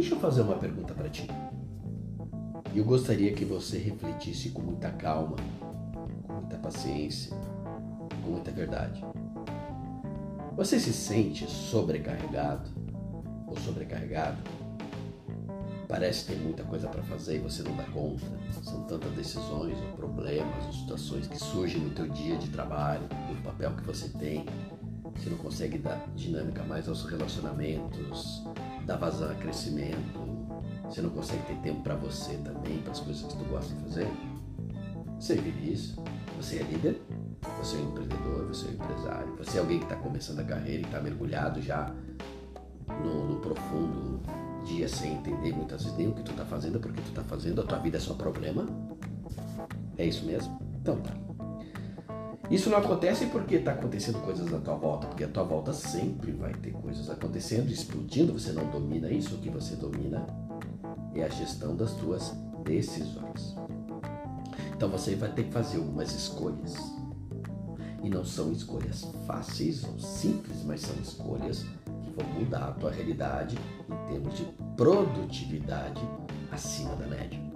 deixa eu fazer uma pergunta para ti. Eu gostaria que você refletisse com muita calma, com muita paciência, com muita verdade. Você se sente sobrecarregado ou sobrecarregado? Parece ter muita coisa para fazer e você não dá conta. São tantas decisões, ou problemas, ou situações que surgem no teu dia de trabalho, no papel que você tem. Você não consegue dar dinâmica mais aos relacionamentos, dar vazão a crescimento. Você não consegue ter tempo para você também, para as coisas que tu gosta de fazer. Você vive isso? Você é líder? Você é um empreendedor? Você é um empresário? Você é alguém que está começando a carreira e está mergulhado já no, no profundo dia sem entender muitas vezes nem o que tu está fazendo, porque tu está fazendo, a tua vida é só problema? É isso mesmo? Então tá. Isso não acontece porque está acontecendo coisas na tua volta, porque a tua volta sempre vai ter coisas acontecendo, explodindo, você não domina isso, o que você domina é a gestão das tuas decisões. Então você vai ter que fazer algumas escolhas. E não são escolhas fáceis ou simples, mas são escolhas que vão mudar a tua realidade em termos de produtividade acima da média.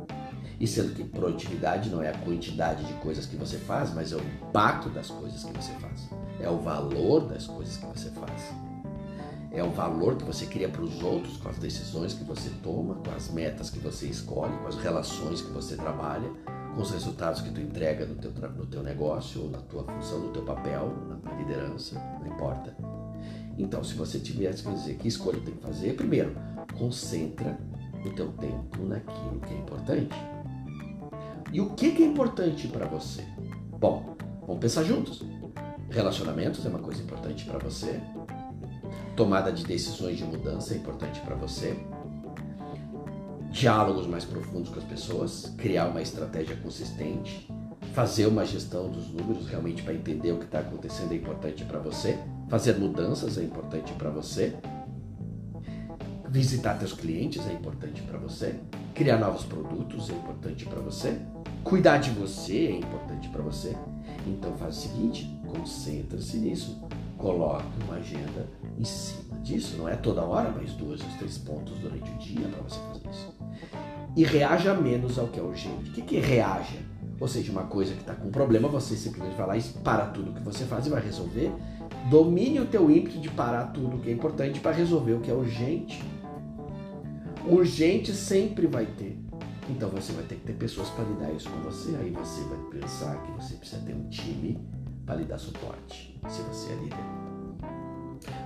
E sendo que produtividade não é a quantidade de coisas que você faz, mas é o impacto das coisas que você faz. É o valor das coisas que você faz. É o valor que você cria para os outros com as decisões que você toma, com as metas que você escolhe, com as relações que você trabalha, com os resultados que tu entrega no teu, no teu negócio, ou na tua função, no teu papel, na liderança, não importa. Então, se você tivesse que dizer que escolha tem que fazer, primeiro, concentra o teu tempo naquilo que é importante. E o que, que é importante para você? Bom, vamos pensar juntos. Relacionamentos é uma coisa importante para você. Tomada de decisões de mudança é importante para você. Diálogos mais profundos com as pessoas, criar uma estratégia consistente, fazer uma gestão dos números realmente para entender o que está acontecendo é importante para você. Fazer mudanças é importante para você. Visitar teus clientes é importante para você. Criar novos produtos é importante para você. Cuidar de você é importante para você. Então faz o seguinte, concentra-se nisso. Coloque uma agenda em cima disso. Não é toda hora, mas duas ou três pontos durante o dia para você fazer isso. E reaja menos ao que é urgente. O que, que reaja? Ou seja, uma coisa que está com problema, você simplesmente vai lá e para tudo que você faz e vai resolver. Domine o teu ímpeto de parar tudo que é importante para resolver o que é urgente. Urgente sempre vai ter. Então você vai ter que ter pessoas para lidar isso com você. Aí você vai pensar que você precisa ter um time para lhe dar suporte, se você é líder.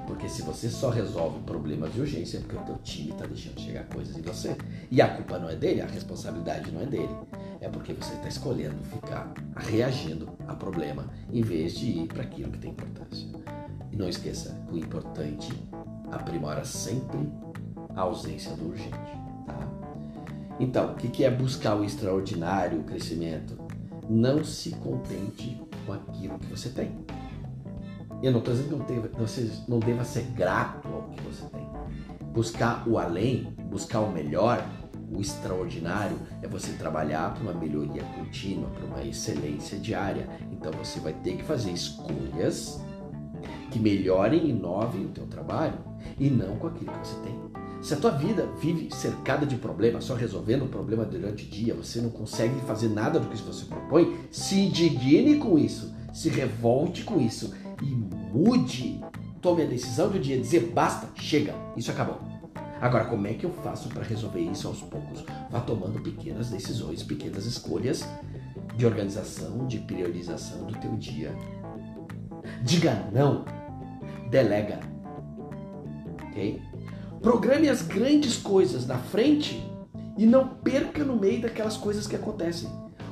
Porque se você só resolve problemas de urgência, é porque o teu time está deixando chegar coisas em você. E a culpa não é dele, a responsabilidade não é dele. É porque você está escolhendo ficar reagindo a problema em vez de ir para aquilo que tem importância. E não esqueça que o importante aprimora sempre a ausência do urgente. Tá? Então, o que é buscar o extraordinário, o crescimento? Não se contente com aquilo que você tem. Eu não estou dizendo que não você não deva ser grato ao que você tem. Buscar o além, buscar o melhor, o extraordinário, é você trabalhar para uma melhoria contínua, para uma excelência diária. Então você vai ter que fazer escolhas que melhorem e inovem o teu trabalho e não com aquilo que você tem. Se a tua vida vive cercada de problemas, só resolvendo um problema durante o dia, você não consegue fazer nada do que você propõe, se indigne com isso, se revolte com isso e mude. Tome a decisão do dia, dizer basta, chega, isso acabou. Agora, como é que eu faço para resolver isso aos poucos? Vá tomando pequenas decisões, pequenas escolhas de organização, de priorização do teu dia. Diga não, delega. Ok? Programe as grandes coisas na frente e não perca no meio daquelas coisas que acontecem.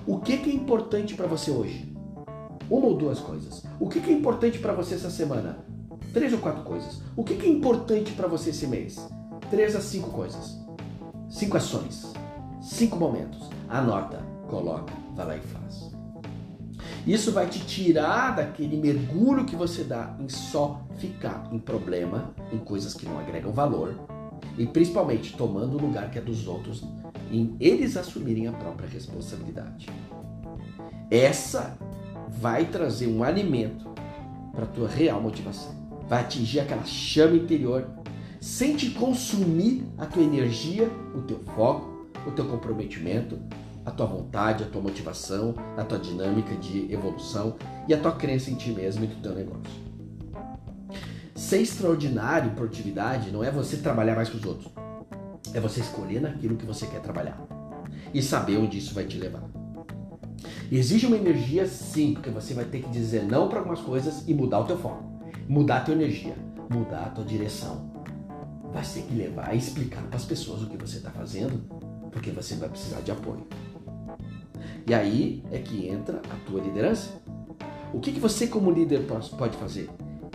O que, que é importante para você hoje? Uma ou duas coisas. O que, que é importante para você essa semana? Três ou quatro coisas. O que, que é importante para você esse mês? Três a cinco coisas. Cinco ações. Cinco momentos. Anota, coloca, vai lá e faz. Isso vai te tirar daquele mergulho que você dá em só ficar em problema, em coisas que não agregam valor, e principalmente tomando o lugar que é dos outros, em eles assumirem a própria responsabilidade. Essa vai trazer um alimento para a tua real motivação. Vai atingir aquela chama interior sem te consumir a tua energia, o teu foco, o teu comprometimento, a tua vontade, a tua motivação, a tua dinâmica de evolução e a tua crença em ti mesmo e do teu negócio. Ser extraordinário, produtividade, não é você trabalhar mais que os outros. É você escolher naquilo que você quer trabalhar e saber onde isso vai te levar. Exige uma energia sim, porque você vai ter que dizer não para algumas coisas e mudar o teu foco, mudar a tua energia, mudar a tua direção. Vai ter que levar e explicar para as pessoas o que você está fazendo, porque você vai precisar de apoio. E aí é que entra a tua liderança. O que, que você como líder pode fazer?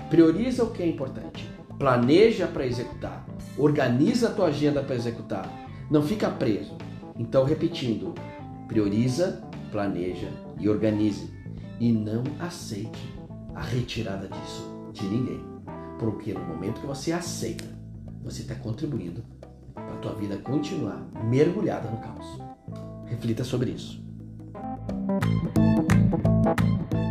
Prioriza o que é importante, planeja para executar, organiza a tua agenda para executar, não fica preso. Então, repetindo, prioriza, planeja e organize e não aceite a retirada disso de ninguém, porque no momento que você aceita, você está contribuindo para a tua vida continuar mergulhada no caos. Reflita sobre isso. Thank you.